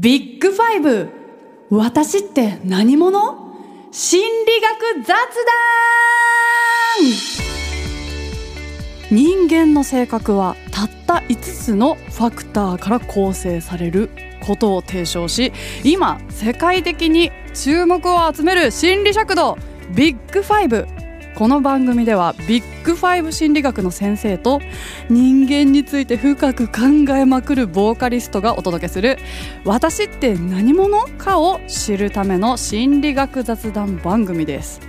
ビッグファイブ。私って何者？心理学雑談。人間の性格はたった5つのファクターから構成されることを提唱し今世界的に注目を集める心理尺度。ビッグファイブ。この番組ではビッグファイブ心理学の先生と人間について深く考えまくるボーカリストがお届けする「私って何者?」かを知るための心理学雑談番組です。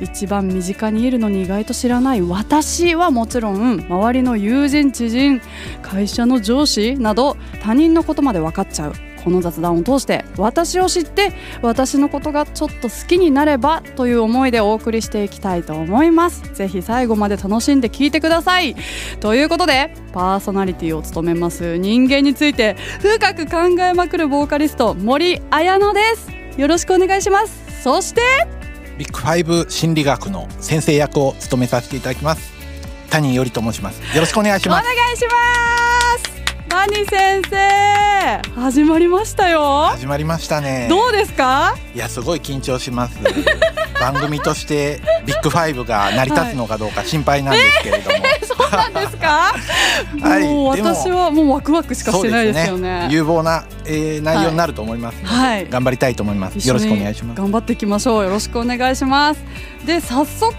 一番身近にいるのに意外と知らない私はもちろん周りの友人知人会社の上司など他人のことまで分かっちゃうこの雑談を通して私を知って私のことがちょっと好きになればという思いでお送りしていきたいと思います。ぜひ最後まで楽しんで聞いてください。ということでパーソナリティを務めます人間について深く考えまくるボーカリスト森彩乃です。よろしくお願いします。そしてビッグファイブ心理学の先生役を務めさせていただきます。谷よりと申します。よろしくお願いしお願ますいします谷先生始まりましたよ。始まりましたね。どうですか？いやすごい緊張します。番組としてビッグファイブが成り立つのかどうか心配なんですけれども、そうなんですか？はい。もう私はもうワクワクしかしてないですよね。有望な、えー、内容になると思いますはい。頑張りたいと思います。よろしくお願いします。頑張っていきましょう。よろしくお願いします。で早速、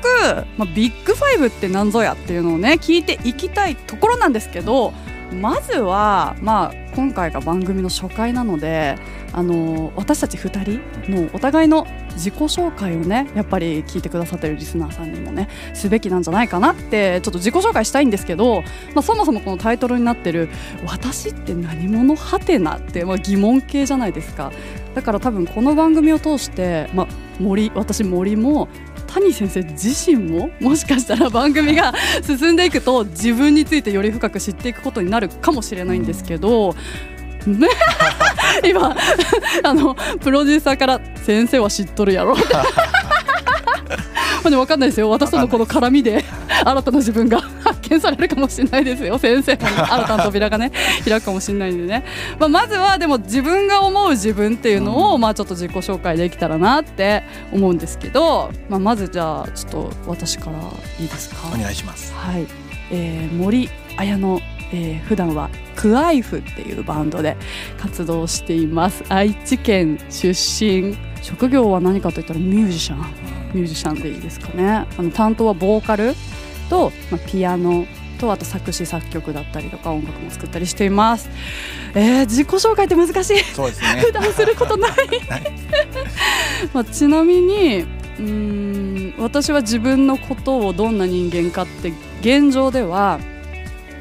まあ、ビッグファイブって何ぞやっていうのをね聞いていきたいところなんですけどまずはまあ今回が番組の初回なのであの私たち2人のお互いの自己紹介をねやっぱり聞いてくださってるリスナーさんにもねすべきなんじゃないかなってちょっと自己紹介したいんですけど、まあ、そもそもこのタイトルになってる「私って何者？はてな」って、まあ、疑問形じゃないですか。だから多分この番組を通して、まあ、森私森も谷先生自身ももしかしたら番組が進んでいくと自分についてより深く知っていくことになるかもしれないんですけど。ね、今あのプロデューサーから「先生は知っとるやろ」まあね、分かんないですよ。私とのこの絡みで新たな自分が 発見されるかもしれないですよ。先生も新たな扉がね開くかもしれないんでね、まあ、まずはでも自分が思う自分っていうのを、まあ、ちょっと自己紹介できたらなって思うんですけど、まあ、まずじゃあちょっと私からいいですか？お願いします。はい、えー森綾乃、えー普段はクアイフっていうバンドで活動しています。愛知県出身。職業は何かといったらミュージシャン。ミュージシャンでいいですかね。あの担当はボーカルと、まあ、ピアノとあと作詞作曲だったりとか音楽も作ったりしています、えー、自己紹介って難しい。そうですね。普段することない。はい。まあ、ちなみにうーん私は自分のことをどんな人間かって現状では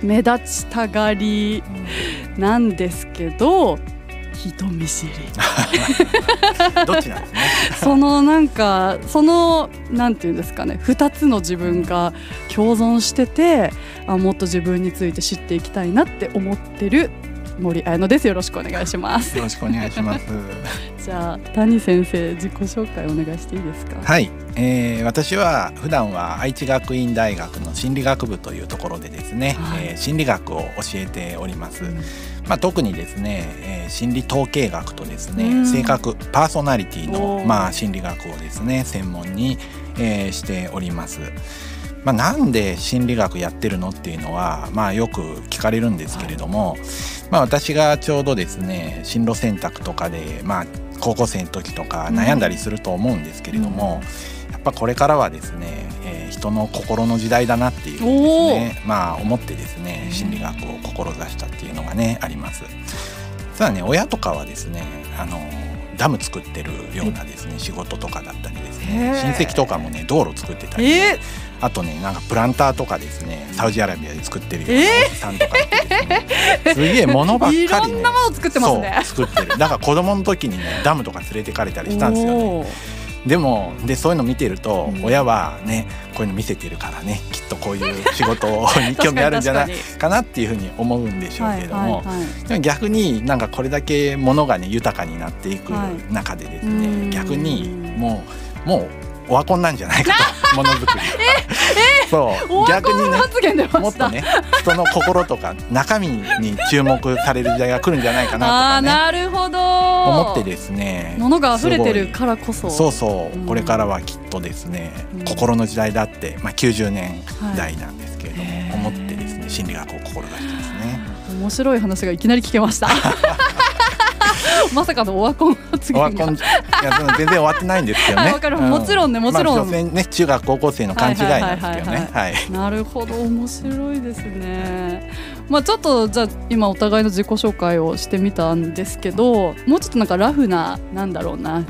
目立ちたがりなんですけど人見知り。どっちなんですね？そのなんかそのなんていうんですかね2つの自分が共存しててあもっと自分について知っていきたいなって思ってる森彩乃です。よろしくお願いします。よろしくお願いします。じゃあ谷先生自己紹介お願いしていいですか？はい、えー私は普段は愛知学院大学の心理学部というところでですね、はい。えー心理学を教えております、まあ、特にですね、えー心理統計学とですね、うん。性格パーソナリティのまあ心理学をですね専門に、えーしております。まあ、なんで心理学やってるのっていうのは、まあ、よく聞かれるんですけれども、まあ、私がちょうどですね進路選択とかで、まあ、高校生の時とか悩んだりすると思うんですけれども、やっぱこれからはですね、えー人の心の時代だなっていうねまあ思ってですね心理学を志したっていうのがねあります。実はね親とかはですねあのダム作ってるようなですね仕事とかだったりですね親戚とかもね道路作ってたりね、えあとねなんかプランターとかですねサウジアラビアで作ってるようなえおじさんとかすね、すげえ物ばっかりいろねんなものを作ってますね。作ってる。だから子供の時にねダムとか連れてかれたりしたんですよねでもでそういうの見てると、うん。親はねこういうの見せてるからねきっとこういう仕事に興味あるんじゃない 確かなっていうふうに思うんでしょうけれども、でも逆になんかこれだけ物がね豊かになっていくはい。中でですね、うん。逆にもうもうオワコンなんじゃないかと。ものづくり。そう。オワ逆にねもっとね人の心とか中身に注目される時代が来るんじゃないかなとあかね。あなるほど。思ってですね。ものが溢れてるからこそ。そうそう、うん。これからはきっとですね、うん。心の時代だって、まあ、90年代なんですけれども、はい思ってですね心理学を志してますね。面白い話がいきなり聞けました まさかのオワコン発言がオワコンいや全然終わってないんですけどね。はいもちろんねもちろんまあ、ね中学高校生の勘違いなんですけどね。はい。なるほど面白いですね。まあちょっとじゃあ今お互いの自己紹介をしてみたんですけどもうちょっとなんかラフななんだろうな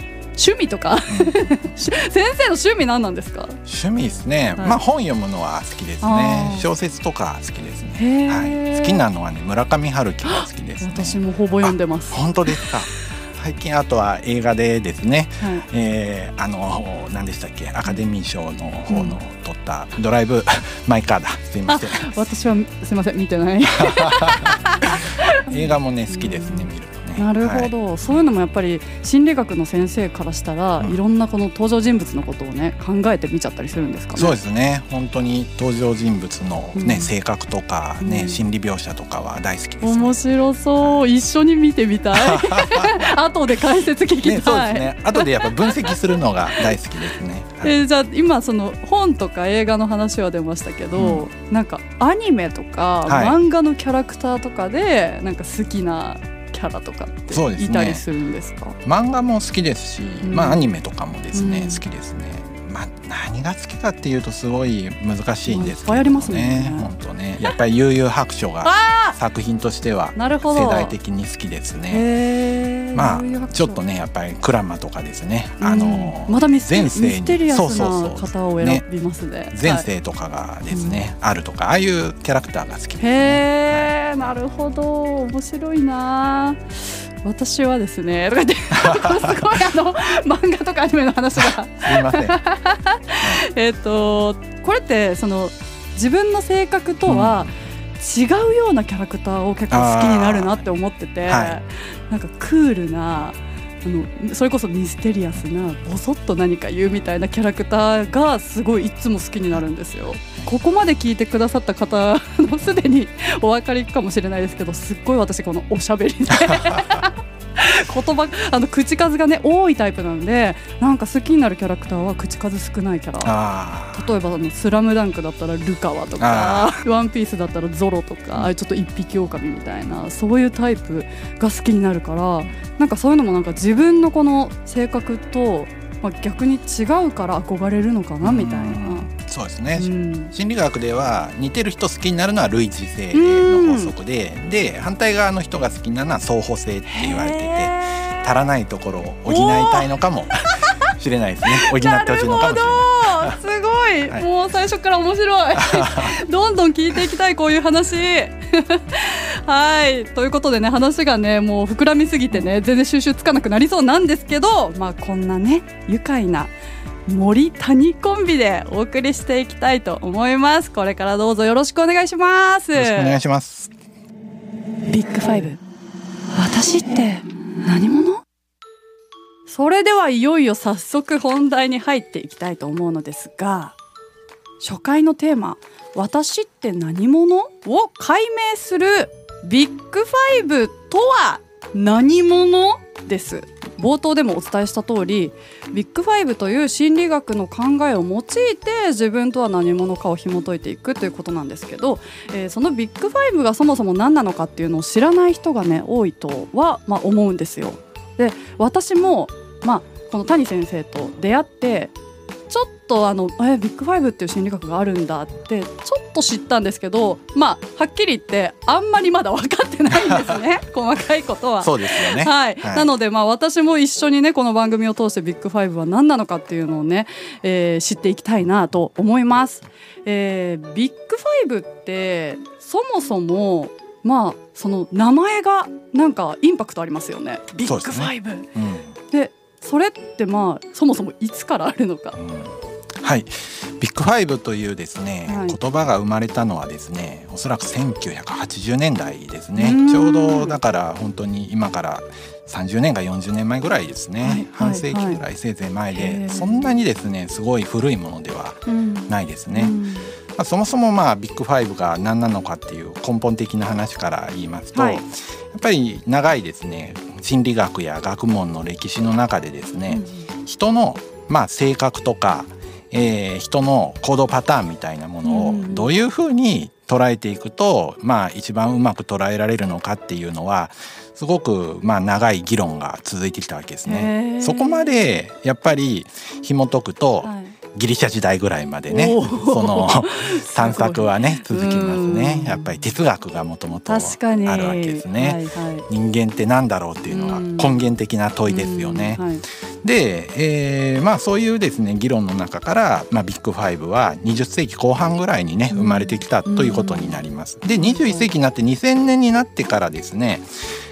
趣味とか？先生の趣味何なんですか？趣味ですね。はいまあ本読むのは好きですあね。ー小説とか好きですね。へはーい。好きなのはね村上春樹が好きですね。私もほぼ読んでます。本当ですか？最近あとは映画でですね。はいえー、あの何でしたっけ？アカデミー賞の方の取ったドライブ マイカーだすいません私はすみません見てない。映画もね好きですね見るなるほど、そういうのもやっぱり心理学の先生からしたら、うん。いろんなこの登場人物のことをね考えてみちゃったりするんですかね。そうですね。本当に登場人物のね、うん。性格とかね、うん。心理描写とかは大好きです、面白そう。一緒に見てみたい。後で解説聞きたい、ね、そうですね。後でやっぱ分析するのが大好きですね、はい。えーじゃあ今その本とか映画の話は出ましたけど、なんかアニメとか、はい。漫画のキャラクターとかでなんか好きなキャラとかっていたりするんですか？漫画も好きですし、うん。まあアニメとかもですね、うん。好きですね。まあ何が好きかっていうとすごい難しいんですけどいっぱいありますね。本当ね。やっぱり悠々白書があ作品としては世代的に好きですね。まあちょっとねやっぱりクラマとかですね、あのうんまたミス前世に。そうそうなそう。方を選びますね。はい前世とかがですね、あるとかああいうキャラクターが好きですね。へえ、なるほど、面白いな。私はですね、とか言って、すごいあの漫画とかアニメの話が、すいません。えっと、これってその自分の性格とは違うようなキャラクターを結構好きになるなって思ってて、はいなんかクールな。あのそれこそミステリアスなボソッと何か言うみたいなキャラクターがすごいいつも好きになるんですよ。ここまで聞いてくださった方のすでにお分かりかもしれないですけどすっごい私このおしゃべりで言葉あの口数がね多いタイプなんでなんか好きになるキャラクターは口数少ないキャラ。あ例えばあの「スラムダンクだったらルカワとか「ワンピースだったらゾロとかああいうちょっと一匹狼みたいなそういうタイプが好きになるからなんかそういうのもなんか自分のこの性格と、まあ、逆に違うから憧れるのかあなみたいな。そうですね。うん。心理学では似てる人好きになるのは類似性の法則で、で反対側の人が好きなのは相補性って言われてて足らないところを補いたいのかも しれないですね。補ってほしいのかもしれない。すごい、はい。もう最初から面白い。どんどん聞いていきたいこういう話。はい。ということでね話がねもう膨らみすぎてね全然収集つかなくなりそうなんですけどまあこんなね愉快な森谷コンビでお送りしていきたいと思います。これからどうぞよろしくお願いします。よろしくお願いします。ビッグファイブ。私って何者？それではいよいよ早速本題に入っていきたいと思うのですが初回のテーマ「私って何者?」を解明するビッグファイブとは何者？です冒頭でもお伝えした通りビッグファイブという心理学の考えを用いて自分とは何者かを紐解いていくということなんですけど、えーそのビッグファイブがそもそも何なのかっていうのを知らない人がね多いとは、まあ、思うんですよ。で私も、まあ、この谷先生と出会ってちょっとあのえビッグファイブっていう心理学があるんだってちょっと知ったんですけどまあはっきり言ってあんまりまだ分かってないんですね 細かいことは。そうですよねはい、はいなのでまあ私も一緒にねこの番組を通してビッグファイブは何なのかっていうのをね、えー知っていきたいなと思います。えービッグファイブってそもそもまあその名前がなんかインパクトありますよね。ビッグファイブ。うんでそれってまあそもそもいつからあるのか。うん。はい。ビッグファイブというですね、はい。言葉が生まれたのはですねおそらく1980年代ですね。うん。ちょうどだから本当に今から30年か40年前ぐらいですね、はい。はい半世紀ぐらいせいぜい前で、へーそんなにですねすごい古いものではないですね、うん。まあ、そもそもまあビッグファイブが何なのかっていう根本的な話から言いますと、はい。やっぱり長いですね心理学や学問の歴史の中でですね、人のまあ性格とか、えー、人の行動パターンみたいなものをどういうふうに捉えていくと、まあ一番うまく捉えられるのかっていうのはすごくまあ長い議論が続いてきたわけですね。そこまでやっぱり紐解くと、はいギリシャ時代ぐらいまでねその 探索はね続きますね。やっぱり哲学がもともとあるわけですね、はいはい、人間って何だろうっていうのは根源的な問いですよね、はい、で、えー、まあそういうですね議論の中から、まあ、ビッグファイブは20世紀後半ぐらいにね生まれてきたということになります。で21世紀になって2000年になってからですね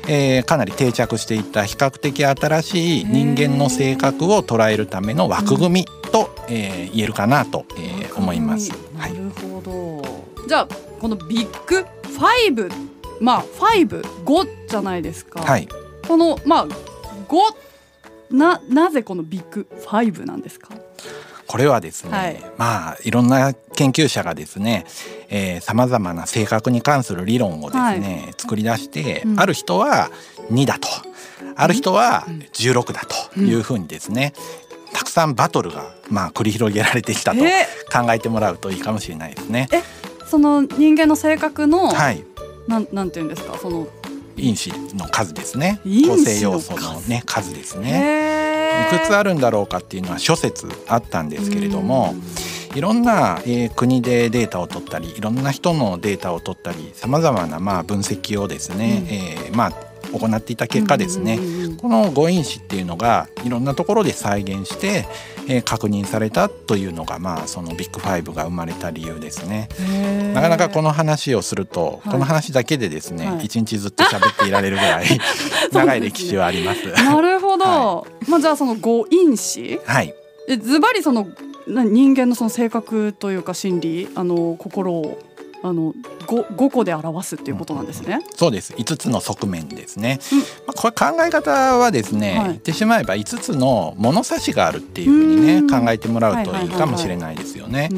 えー、かなり定着していった比較的新しい人間の性格を捉えるための枠組みと、えー、言えるかなと、えー、思います。なるほど、はい、じゃあこのビッグファイブまあファイブ五じゃないですか。はい、このまあ五ななぜこのビッグファイブなんですか？これはですね、はい、まあいろんな研究者がですねさまざまな性格に関する理論をですね、はい、作り出して、うん、ある人は2だと。ある人は16だというふうにですね、うん、たくさんバトルがまあ繰り広げられてきたと考えてもらうといいかもしれないですね。え？その人間の性格の、はい、なんなんていうんですか？その因子の数ですね。構成要素のね数ですね。いくつあるんだろうかっていうのは諸説あったんですけれども。いろんな、えー、国でデータを取ったりいろんな人のデータを取ったりさまざまなまあ分析をですね、うん、えー、まあ行っていた結果ですね、この誤因子っていうのがいろんなところで再現して、えー、確認されたというのがまあそのビッグファイブが生まれた理由ですね。なかなかこの話をすると、はい、この話だけでですね一、はい、日ずっと喋っていられるぐらい 長い歴史はあります。なるほど。はい、まあじゃあその誤因子。はい。ズバリその人間のその性格というか心理あの心をあの 5, 5個で表すっていうことなんですね。そうです。5つの側面ですね。うん、まあ、これ考え方はですね、はい、言ってしまえば5つの物差しがあるっていうふうにね考えてもらうといいかもしれないですよね。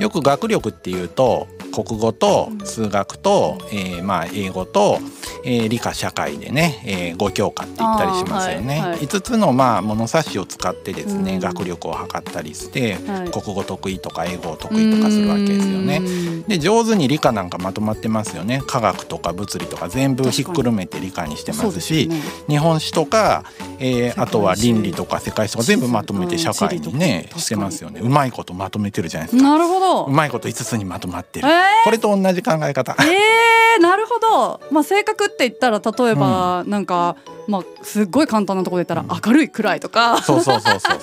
よく学力っていうと国語と数学と、えー、まあ英語と、えー、理科社会でね、えー、5教科って言ったりしますよね。はいはい、5つのまあ物差しを使ってですね、学力を測ったりして、はい、国語得意とか英語得意とかするわけですよね。で上手に理科なんかまとまってますよね。科学とか物理とか全部ひっくるめて理科にしてますし、ね、日本史とか、えー、あとは倫理とか世界史とか全部まとめて社会にねしてますよね。うまいことまとめてるじゃないですか。なるほど。うまいこと5つにまとまってる。えーこれと同じ考え方。えー、なるほど。まあ性格って言ったら例えば、うん、なんかまあすっごい簡単なところで言ったら明るい暗いとか、そうそうそうそう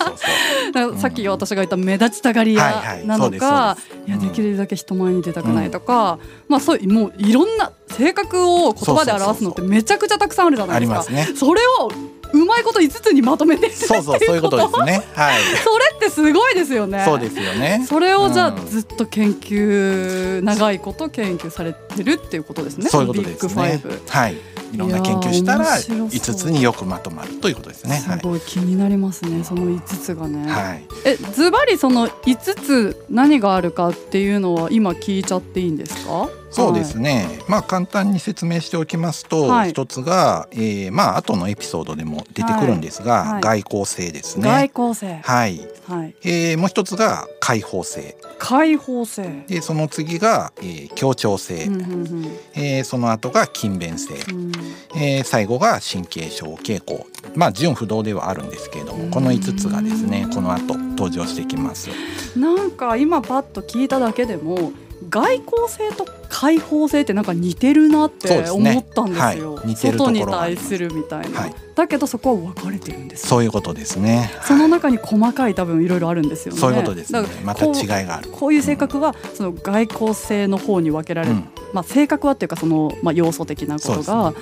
そうさっき私が言った目立ちたがり屋なのか、いやできるだけ人前に出たくないとか、まあそういうもういろんな性格を言葉で表すのってめちゃくちゃたくさんあるじゃないですか。それをうまいこと5つにまとめてそうそうそういうことですね。はい。それってすごいですよね。そうですよね。それをじゃあずっと研究長いこと研究されてるっていうことですね？そういうことですね。はい。いろんな研究したら五つによくまとまるということですね。すごい気になりますね。その五つがね。はい。えズバリその五つ何があるかっていうのは今聞いちゃっていいんですか？そうですね、はい、まあ簡単に説明しておきますと、はい、一つが、えー、まあ後のエピソードでも出てくるんですが、はい、外交性ですね。外交性。はい。はい。えー、もう一つが開放性。開放性。でその次が、えー、協調性。うんうんうん、えー、その後が勤勉性。うん、えー、最後が神経症傾向。まあ純不動ではあるんですけれども、この五つがですねこの後登場してきます。なんか今パッと聞いただけでも。外交性と開放性ってなんか似てるなって思ったんですよ。すねはい、外に対するみたいな、はい、だけどそこは分かれてるんですそういうことですね。その中に細かい多分いろいろあるんですよね。そういうことですね。また違いがある。こういう性格はその外交性の方に分けられる。うん、まあ性格はっていうかそのまあ要素的なことが、ね、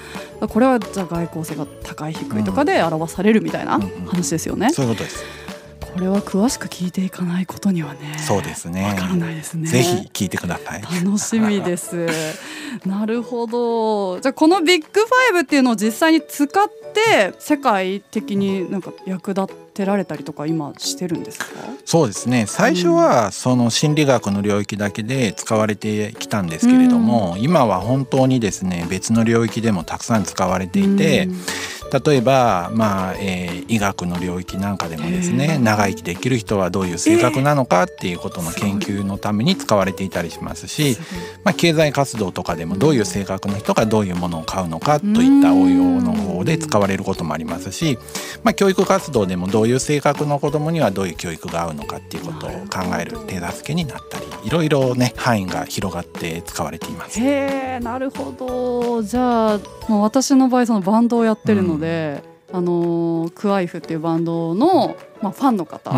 これはじゃあ外交性が高い低いとかで表されるみたいな話ですよね。うんうん、そういうことです。これは詳しく聞いていかないことにはねそうですね。わからないですね。ぜひ聞いてください。楽しみです。なるほど。じゃあこのビッグファイブっていうのを実際に使って世界的になんか役立てられたりとか今してるんですか？そうですね。最初はその心理学の領域だけで使われてきたんですけれども、うん、今は本当にですね別の領域でもたくさん使われていて、うん例えば、まあえー、医学の領域なんかでもですね長生きできる人はどういう性格なのかっていうことの研究のために使われていたりしますしまあ、経済活動とかでもどういう性格の人がどういうものを買うのかといった応用の方で使われることもありますし、まあ、教育活動でもどういう性格の子どもにはどういう教育が合うのかっていうことを考える手助けになったりいろいろね範囲が広がって使われています。へなるほどじゃあもう私の場合そのバンドをやってるので、うん、あのクワイフっていうバンドの、まあ、ファンの方、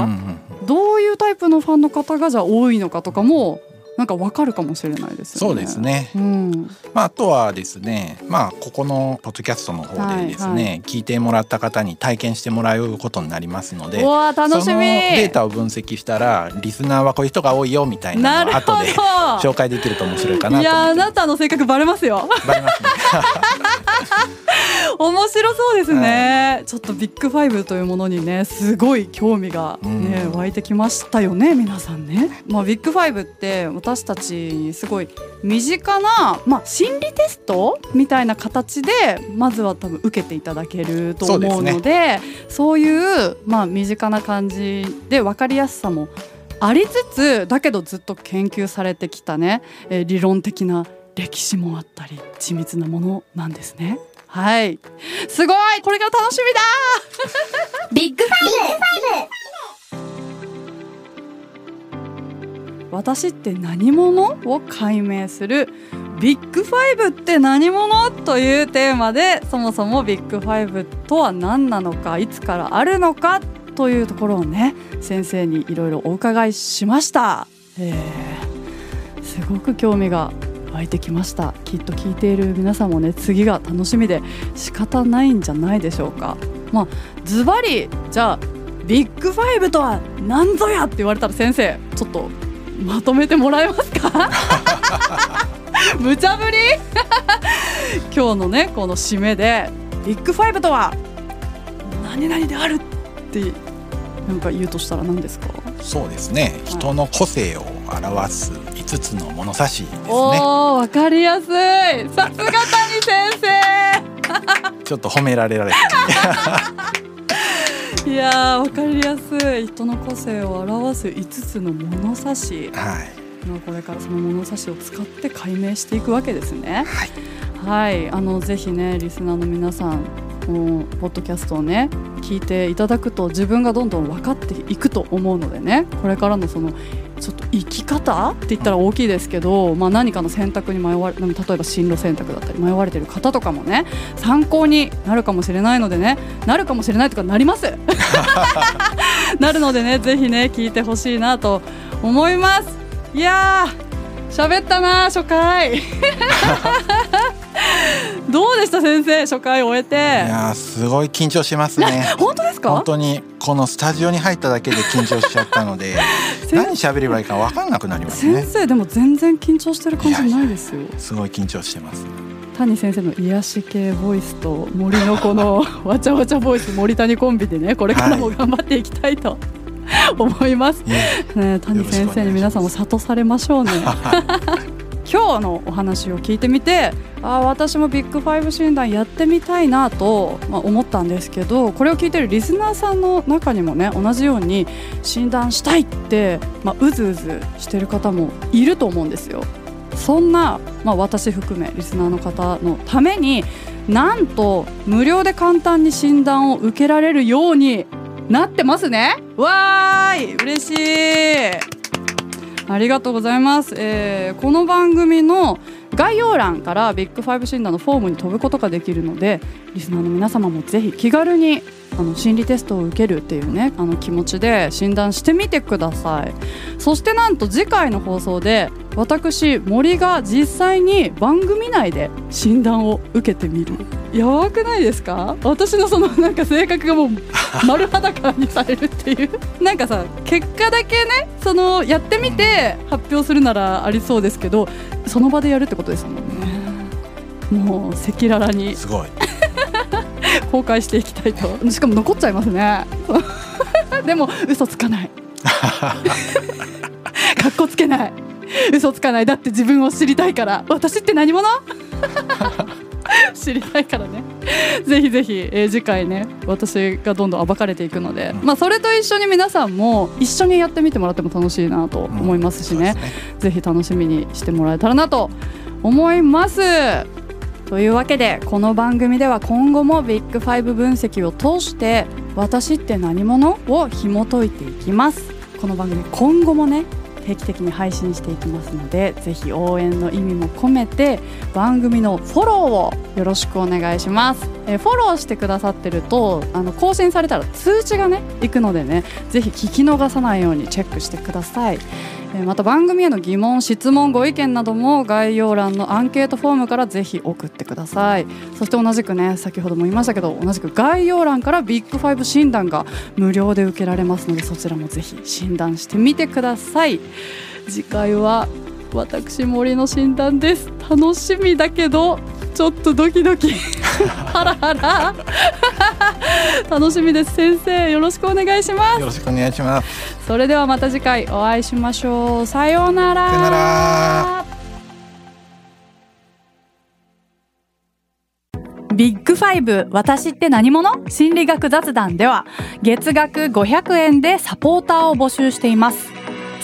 どういうタイプのファンの方がじゃあ多いのかとかもなんかわかるかもしれないです、ね、そうですね。うん、まああとはですね、まあここのポッドキャストの方でですね、はいはい、聞いてもらった方に体験してもらうことになりますので、わ楽しみ。データを分析したらリスナーはこういう人が多いよみたいなのを後で紹介できると面白いかなといやあなたの性格バレますよ。バレますね。面白そうですね、はい、ちょっとビッグファイブというものにねすごい興味がね、湧いてきましたよね皆さんね。まあビッグファイブって私たちにすごい身近な、まあ、心理テストみたいな形でまずは多分受けていただけると思うのでそう、ね,、いう、まあ、身近な感じで分かりやすさもありつつだけどずっと研究されてきたね、えー、理論的な歴史もあったり緻密なものなんですね。はい。すごい。これが楽しみだ。ビッグファイブ。私って何者を解明する？ビッグファイブって何者？というテーマでそもそもビッグファイブとは何なのかいつからあるのかというところをね先生にいろいろお伺いしました、えー、すごく興味が湧いてきました。きっと聞いている皆さんもね次が楽しみで仕方ないんじゃないでしょうか。まあズバリじゃあビッグファイブとは何ぞやって言われたら先生ちょっとまとめてもらえますか？無茶ぶり？今日のねこの締めでビッグファイブとは何々であるってなんか言うとしたら何ですか？そうですね、はい、人の個性を表す5つの物差しですね。おわかりやすい。さすが谷先生。ちょっと褒められられいやわかりやすい。人の個性を表す5つの物差し。はい。まあこれからその物差しを使って解明していくわけですね。はい、はい、あのぜひねリスナーの皆さんこのポッドキャストをね聞いていただくと自分がどんどん分かっていくと思うのでねこれからのそのちょっと生き方って言ったら大きいですけど、まあ、何かの選択に迷われ例えば進路選択だったり迷われてる方とかもね参考になるかもしれないのでねなるかもしれないとかなります。なるのでねぜひね聞いてほしいなと思います。いやー喋ったな初回 どうでした先生？初回終えて。いやすごい緊張しますね。本当ですか？本当にこのスタジオに入っただけで緊張しちゃったので 何喋ればいいか分かんなくなりますね。先生でも全然緊張してる感じないですよ。すごい緊張してます。谷先生の癒し系ボイスと森のこの わちゃわちゃボイス森谷コンビでねこれからも頑張っていきたいと、はい。思います、ね、谷先生に皆さんも諭されましょうね今日のお話を聞いてみてあ私もビッグファイブ診断やってみたいなと、まあ、思ったんですけどこれを聞いてるリスナーさんの中にもね同じように診断したいって、まあ、うずうずしてる方もいると思うんですよ。そんな、まあ、私含めリスナーの方のためになんと無料で簡単に診断を受けられるようになってますねわーい嬉ありがとうございます、えー、この番組の概要欄からビッグファイブ診断のフォームに飛ぶことができるのでリスナーの皆様もぜひ気軽にあの心理テストを受けるっていうねあの気持ちで診断してみてください。そしてなんと次回の放送で私森が実際に番組内で診断を受けてみる。やばくないですか？私のそのなんか性格がもう丸裸にされるっていう。なんかさ結果だけねそのやってみて発表するならありそうですけどその場でやるってことですもんね。もう赤裸々に。すごい。公開していきたいとしかも残っちゃいますねでも嘘つかないかっこつけない嘘つかないだって自分を知りたいから私って何者知りたいからねぜひぜひ、えー次回ね私がどんどん暴かれていくので、まあそれと一緒に皆さんも一緒にやってみてもらっても楽しいなと思いますしね,、そうですぜひ楽しみにしてもらえたらなと思います。というわけでこの番組では今後もビッグファイブ分析を通して「私って何者?」を紐解いていきますこの番組今後もね定期的に配信していきますのでぜひ応援の意味も込めて番組のフォローをよろしくお願いします、えフォローしてくださってるとあの更新されたら通知がね行くのでねぜひ聞き逃さないようにチェックしてくださいまた番組への疑問質問ご意見なども概要欄のアンケートフォームからぜひ送ってください。そして同じくね先ほども言いましたけど同じく概要欄からビッグファイブ診断が無料で受けられますのでそちらもぜひ診断してみてください。次回は私森の診断です。楽しみだけどちょっとドキドキ。ハラハラ。楽しみです。先生よろしくお願いします。よろしくお願いします。それではまた次回お会いしましょう。さようなら。さようなら。ビッグファイブ私って何者？心理学雑談では月額500円でサポーターを募集しています